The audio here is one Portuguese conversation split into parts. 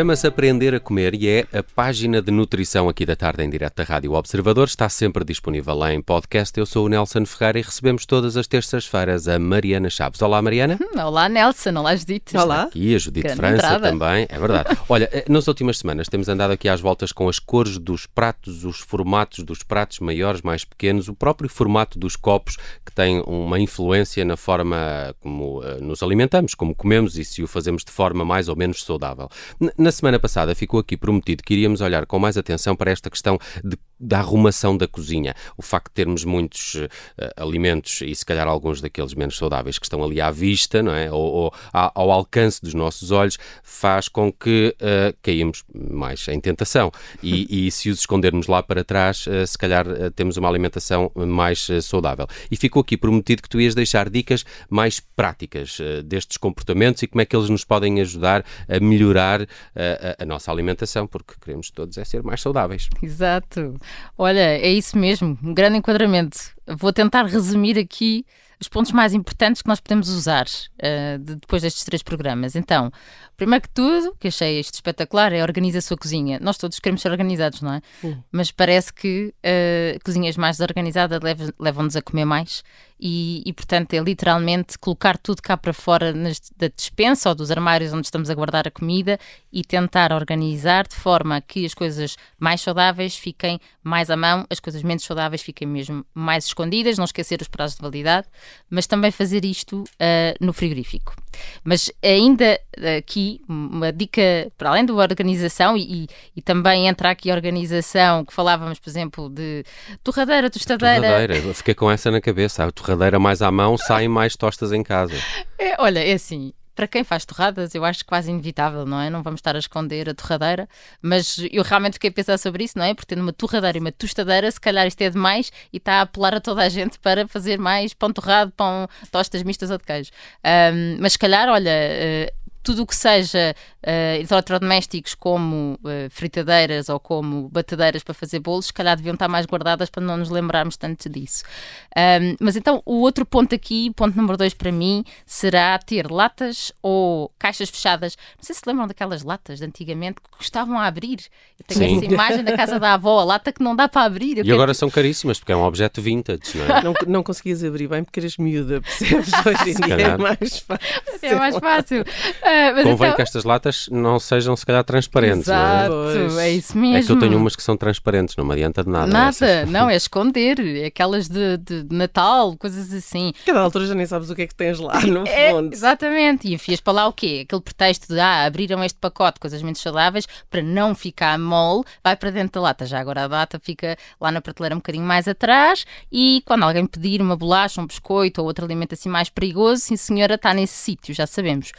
Chama-se Aprender a Comer e é a página de nutrição aqui da tarde em direto da Rádio Observador. Está sempre disponível lá em podcast. Eu sou o Nelson Ferreira e recebemos todas as terças-feiras a Mariana Chaves. Olá, Mariana. Hum, olá, Nelson. Olá, Judite. Olá. Aqui a Judite Grande França entrada. também. É verdade. Olha, eh, nas últimas semanas temos andado aqui às voltas com as cores dos pratos, os formatos dos pratos maiores, mais pequenos, o próprio formato dos copos que tem uma influência na forma como uh, nos alimentamos, como comemos e se o fazemos de forma mais ou menos saudável. Na semana passada ficou aqui prometido que iríamos olhar com mais atenção para esta questão de, da arrumação da cozinha. O facto de termos muitos uh, alimentos e se calhar alguns daqueles menos saudáveis que estão ali à vista, não é? ou, ou ao alcance dos nossos olhos, faz com que uh, caímos mais em tentação. E, e, se os escondermos lá para trás, uh, se calhar temos uma alimentação mais saudável. E ficou aqui prometido que tu ias deixar dicas mais práticas destes comportamentos e como é que eles nos podem ajudar a melhorar a, a, nossa alimentação, porque queremos todos é ser mais saudáveis. Exato. Olha, é isso mesmo, um grande enquadramento. Vou tentar resumir aqui os pontos mais importantes que nós podemos usar uh, de, depois destes três programas. Então, primeiro que tudo, que achei isto espetacular, é organiza a sua cozinha. Nós todos queremos ser organizados, não é? Sim. Mas parece que uh, cozinhas mais desorganizadas levam-nos a comer mais e, e, portanto, é literalmente colocar tudo cá para fora nas, da despensa ou dos armários onde estamos a guardar a comida e tentar organizar de forma que as coisas mais saudáveis fiquem mais à mão, as coisas menos saudáveis fiquem mesmo mais escondidas, não esquecer os prazos de validade, mas também fazer isto uh, no frigorífico. Mas ainda aqui, uma dica para além da organização e, e, também entra aqui a organização que falávamos, por exemplo, de torradeira, tostadeira. Torradeira, fiquei com essa na cabeça. A torradeira mais à mão, saem mais tostas em casa. É, olha, é assim, para quem faz torradas, eu acho quase inevitável, não é? Não vamos estar a esconder a torradeira, mas eu realmente fiquei a pensar sobre isso, não é? Porque tendo uma torradeira e uma tostadeira, se calhar isto é demais e está a apelar a toda a gente para fazer mais pão torrado, pão, tostas mistas ou de queijo. Um, mas se calhar, olha, uh, tudo o que seja uh, eletrodomésticos como uh, fritadeiras ou como batedeiras para fazer bolos, se calhar deviam estar mais guardadas para não nos lembrarmos tanto disso. Um, mas então o outro ponto aqui, ponto número dois para mim, será ter latas ou caixas fechadas. Não sei se lembram daquelas latas de antigamente que custavam a abrir. Eu tenho Sim. essa imagem da casa da avó, a lata que não dá para abrir. Eu e agora são caríssimas porque é um objeto vintage, não é? Não, não conseguias abrir bem porque eras miúda, percebes? Hoje em dia é mais fácil. É mais fácil. Uh, Convém então... que estas latas não sejam, se calhar, transparentes. Exato, é? é? isso mesmo. É que eu tenho umas que são transparentes, não me adianta de nada. Nada, essas. não, é esconder. É aquelas de, de, Natal, coisas assim. Cada altura já nem sabes o que é que tens lá, no é, fundo. Exatamente, e enfias para lá o quê? Aquele pretexto de, ah, abriram este pacote de coisas menos saudáveis para não ficar mole, vai para dentro da lata. Já agora a data fica lá na prateleira um bocadinho mais atrás e quando alguém pedir uma bolacha, um biscoito ou outro alimento assim mais perigoso, sim senhora, está nesse sítio, já sabemos.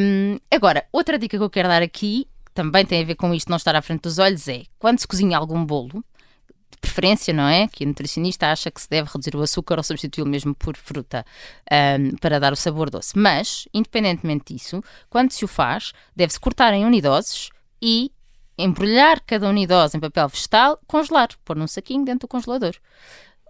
Um, agora, outra dica que eu quero dar aqui, que também tem a ver com isto não estar à frente dos olhos, é quando se cozinha algum bolo, de preferência, não é? Que a nutricionista acha que se deve reduzir o açúcar ou substituí-lo mesmo por fruta um, para dar o sabor doce. Mas, independentemente disso, quando se o faz, deve-se cortar em unidoses e embrulhar cada unidose em papel vegetal, congelar, pôr num saquinho dentro do congelador.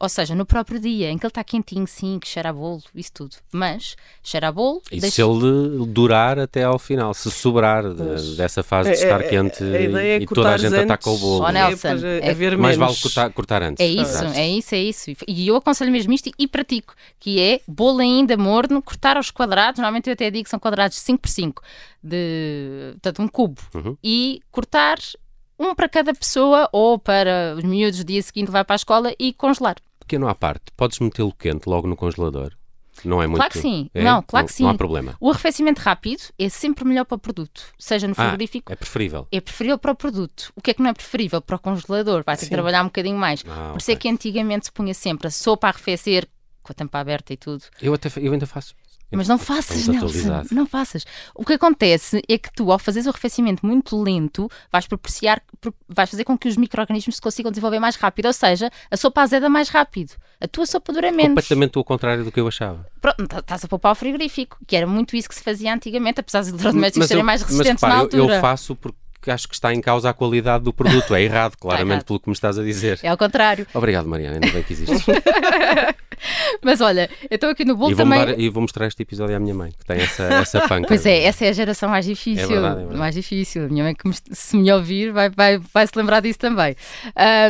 Ou seja, no próprio dia, em que ele está quentinho, sim, que cheira a bolo, isso tudo. Mas cheira a bolo. E deixa... se ele durar até ao final, se sobrar de, dessa fase de é, estar é, quente é, e toda a gente antes, ataca o bolo. Oh, Nelson, é, é, mais vale cortar, cortar, antes. É isso, é isso, é isso. E eu aconselho mesmo isto e pratico, que é bolo ainda morno, cortar aos quadrados, normalmente eu até digo que são quadrados 5x5, de, portanto, um cubo, uhum. e cortar um para cada pessoa ou para os miúdos do dia seguinte levar para a escola e congelar pequeno à parte, podes metê-lo quente logo no congelador? Não é muito. Claro que sim. É? Não, claro não, que sim. Não há problema. O arrefecimento rápido é sempre melhor para o produto, seja no ah, frigorífico. Ah, é preferível. É preferível para o produto. O que é que não é preferível para o congelador? Vai ter sim. que trabalhar um bocadinho mais. Ah, Por isso é que antigamente se punha sempre a sopa a arrefecer com a tampa aberta e tudo. Eu, até, eu ainda faço. Mas não faças, Nelson, não faças. O que acontece é que tu, ao fazeres o arrefecimento muito lento, vais propiciar, vais fazer com que os micro-organismos se consigam desenvolver mais rápido, ou seja, a sopa azeda mais rápido. A tua sopa dura menos. Completamente o contrário do que eu achava. Pronto, tá, estás a poupar o frigorífico, que era muito isso que se fazia antigamente, apesar dos eletrodomésticos serem mais resistentes mas, repara, na altura. Eu, eu faço porque acho que está em causa a qualidade do produto. É errado, claramente, errado. pelo que me estás a dizer. É ao contrário. Obrigado, Mariana, ainda bem que existes. Mas olha, eu estou aqui no bolo e também. E vou mostrar este episódio à minha mãe, que tem essa, essa panca. Pois é, essa é a geração mais difícil. É verdade, é verdade. Mais difícil. A minha mãe, que me, se me ouvir, vai, vai, vai se lembrar disso também.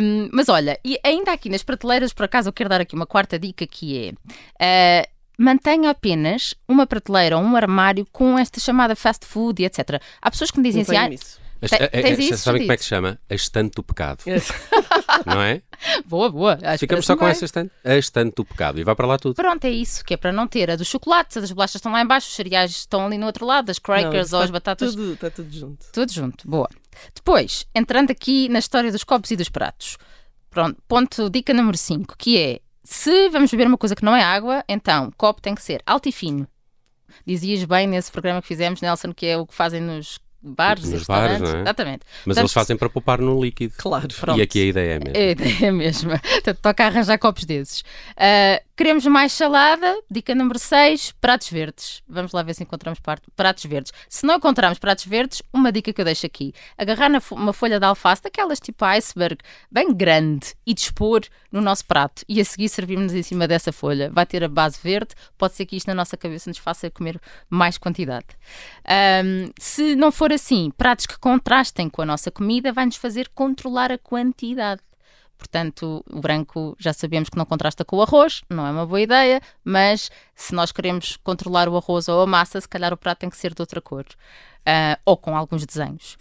Um, mas olha, e ainda aqui nas prateleiras, por acaso, eu quero dar aqui uma quarta dica que é. Uh, mantenha apenas uma prateleira ou um armário com esta chamada fast food e etc. Há pessoas que me dizem assim. Ah, isso. Tem, sabem como é que se chama? A estante do pecado. não é? Boa, boa. Ficamos só com essa estante. A estante do pecado. E vai para lá tudo. Pronto, é isso. Que é para não ter a dos chocolates, as bolachas estão lá embaixo, os cereais estão ali no outro lado, as crackers não, ou as batatas. Tudo, está tudo junto. Tudo junto. Boa. Depois, entrando aqui na história dos copos e dos pratos. Pronto, ponto, dica número 5, que é se vamos beber uma coisa que não é água, então o copo tem que ser alto e fino. Dizias bem nesse programa que fizemos, Nelson, que é o que fazem nos bares Nos bares, não é? Exatamente. Mas Portanto, eles fazem para poupar no líquido. Claro. Pronto. E aqui a ideia é a mesma. É a ideia é a mesma. Portanto, toca arranjar copos desses. Uh, queremos mais salada. Dica número 6, pratos verdes. Vamos lá ver se encontramos pratos verdes. Se não encontrarmos pratos verdes, uma dica que eu deixo aqui. Agarrar uma folha de alface, daquelas tipo iceberg, bem grande, e dispor no nosso prato. E a seguir servirmos em cima dessa folha. Vai ter a base verde. Pode ser que isto na nossa cabeça nos faça comer mais quantidade. Um, se não for assim, pratos que contrastem com a nossa comida vai-nos fazer controlar a quantidade. Portanto, o branco já sabemos que não contrasta com o arroz, não é uma boa ideia, mas se nós queremos controlar o arroz ou a massa, se calhar o prato tem que ser de outra cor. Uh, ou com alguns desenhos.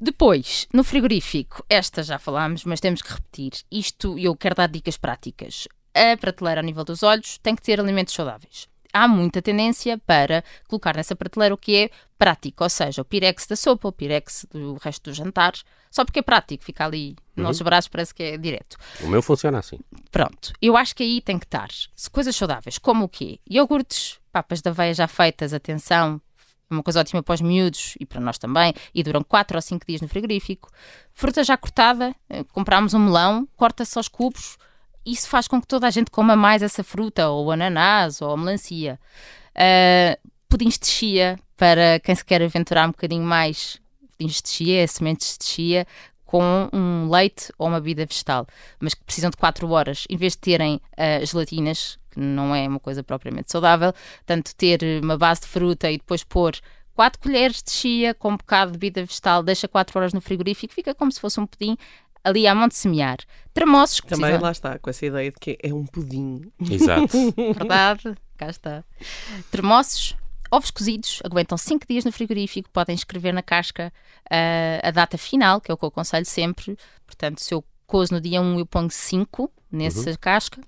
Depois, no frigorífico, esta já falámos, mas temos que repetir. Isto eu quero dar dicas práticas. A prateleira a nível dos olhos tem que ter alimentos saudáveis há muita tendência para colocar nessa prateleira o que é prático, ou seja, o pirex da sopa, o pirex do resto dos jantares, só porque é prático, fica ali uhum. nos braços, parece que é direto. O meu funciona assim. Pronto, eu acho que aí tem que estar coisas saudáveis, como o quê? Iogurtes, papas de aveia já feitas, atenção, é uma coisa ótima para os miúdos e para nós também, e duram 4 ou 5 dias no frigorífico. Fruta já cortada, eh, compramos um melão, corta-se aos cubos, isso faz com que toda a gente coma mais essa fruta, ou ananás, ou melancia. Uh, pudins de chia, para quem se quer aventurar um bocadinho mais, pudins de chia, sementes de chia, com um leite ou uma bebida vegetal, mas que precisam de 4 horas, em vez de terem uh, gelatinas, que não é uma coisa propriamente saudável, tanto ter uma base de fruta e depois pôr 4 colheres de chia com um bocado de bebida vegetal, deixa 4 horas no frigorífico, fica como se fosse um pudim ali à mão de semear. Tremoços que Também precisam... lá está, com essa ideia de que é um pudim. Exato. Verdade, cá está. Tremoços, ovos cozidos, aguentam 5 dias no frigorífico, podem escrever na casca uh, a data final, que é o que eu aconselho sempre. Portanto, se eu cozo no dia 1, eu ponho 5 nessa uhum. casca.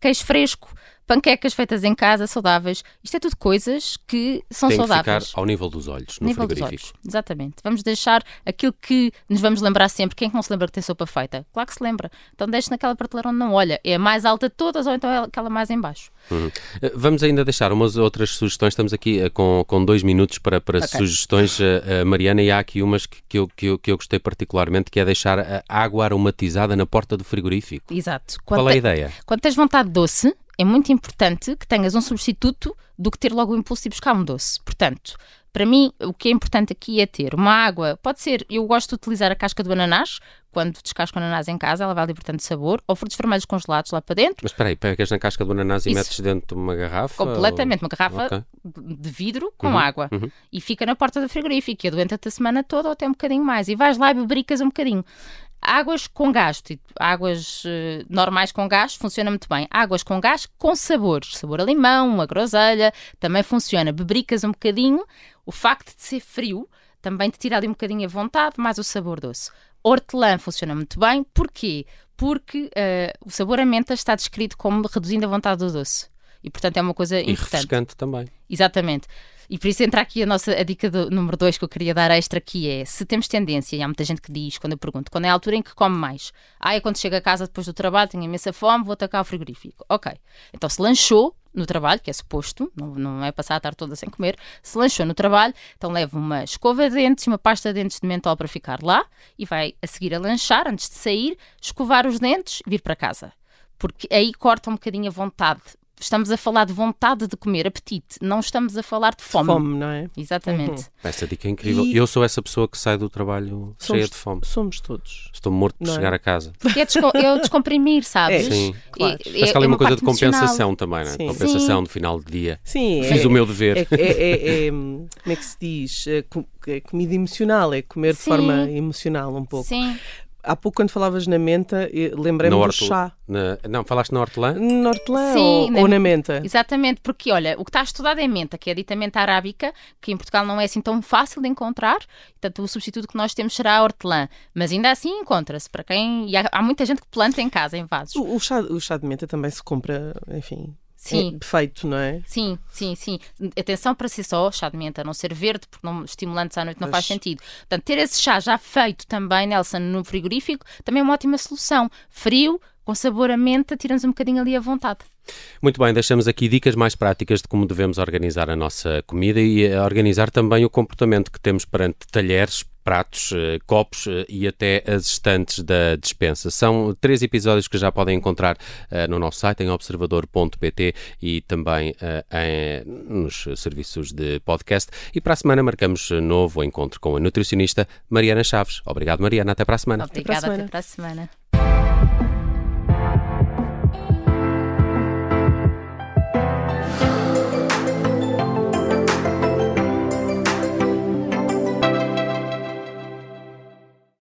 Queijo fresco, panquecas feitas em casa, saudáveis. Isto é tudo coisas que são Tem saudáveis. Que ficar ao nível dos olhos, no nível frigorífico. Dos olhos. Exatamente. Vamos deixar aquilo que nos vamos lembrar sempre. Quem é que não se lembra que tem sopa feita? Claro que se lembra. Então deixe naquela prateleira onde não olha. É a mais alta de todas ou então é aquela mais em baixo. Uhum. Eh, vamos ainda deixar umas outras sugestões. Estamos aqui uh, com, com dois minutos para, para okay. sugestões, uh, Mariana, e há aqui umas que, que, eu, que, eu, que eu gostei particularmente, que é deixar a água aromatizada na porta do frigorífico. Exato. Quando Qual é a ideia? Quando tens vontade doce, é muito importante que tenhas um substituto do que ter logo o impulso de buscar um doce. Portanto, para mim, o que é importante aqui é ter uma água. Pode ser, eu gosto de utilizar a casca do ananás, quando descasco o ananás em casa, ela vai libertando sabor, ou frutos vermelhos congelados lá para dentro. Mas espera aí, pegas na casca do ananás e Isso. metes dentro de uma garrafa? Completamente, ou... uma garrafa okay. de vidro com uhum. água. Uhum. E fica na porta do frigorífico, e adoenta-te a semana toda ou até um bocadinho mais. E vais lá e bebericas um bocadinho. Águas com gás, tipo, águas uh, normais com gás, funciona muito bem. Águas com gás com sabores, sabor a limão, a groselha, também funciona. Bebricas um bocadinho, o facto de ser frio também te tira ali um bocadinho a vontade, mais o sabor doce. Hortelã funciona muito bem, porquê? Porque uh, o sabor a menta está descrito como reduzindo a vontade do doce. E portanto é uma coisa e importante. refrescante também. Exatamente. E por isso entra aqui a nossa a dica do, número 2 que eu queria dar extra, que é se temos tendência, e há muita gente que diz, quando eu pergunto, quando é a altura em que come mais? Ah, é quando chega a casa depois do trabalho, tenho imensa fome, vou atacar o frigorífico. Ok. Então se lanchou no trabalho, que é suposto, não, não é passar a tarde toda sem comer, se lanchou no trabalho, então leva uma escova de dentes e uma pasta de dentes de mentol para ficar lá e vai a seguir a lanchar, antes de sair, escovar os dentes e vir para casa. Porque aí corta um bocadinho a vontade estamos a falar de vontade de comer, apetite, não estamos a falar de fome. Fome, não é? Exatamente. Uhum. Essa dica é incrível. E... Eu sou essa pessoa que sai do trabalho somos, cheia de fome. Somos todos. Estou morto de é? chegar a casa. Porque é, desco é descomprimir, sabes? É, sim, claro. E, Mas que há ali uma, uma coisa de compensação também, não é? Sim. Compensação sim. final de dia. Sim. Fiz é, o meu dever. É, é, é, como é que se diz? É comida emocional, é comer de forma emocional um pouco. Sim. Há pouco, quando falavas na menta, lembrei-me do chá. Na, não, falaste na hortelã? Na hortelã Sim, ou, na, ou na menta? Exatamente, porque olha, o que está estudado é menta, que é a dita menta arábica, que em Portugal não é assim tão fácil de encontrar. Portanto, o substituto que nós temos será a hortelã. Mas ainda assim encontra-se para quem. E há, há, muita gente que planta em casa, em vasos. O, o, chá, o chá de menta também se compra, enfim, Sim. feito, não é? Sim, sim, sim. Atenção para ser só chá de menta, não ser verde, porque não, estimulantes à noite não faz sentido. Portanto, ter esse chá já feito também, Nelson, no frigorífico, também é uma ótima solução. Frio, com sabor a menta, tiramos um bocadinho ali à vontade. Muito bem, deixamos aqui dicas mais práticas de como devemos organizar a nossa comida e organizar também o comportamento que temos perante talheres, pratos, eh, copos eh, e até as estantes da dispensa. São três episódios que já podem encontrar uh, no nosso site em observador.pt e também uh, em, nos serviços de podcast. E para a semana marcamos novo encontro com a nutricionista Mariana Chaves. Obrigado, Mariana. Até para a semana. Obrigada, até para a semana. Até para a semana.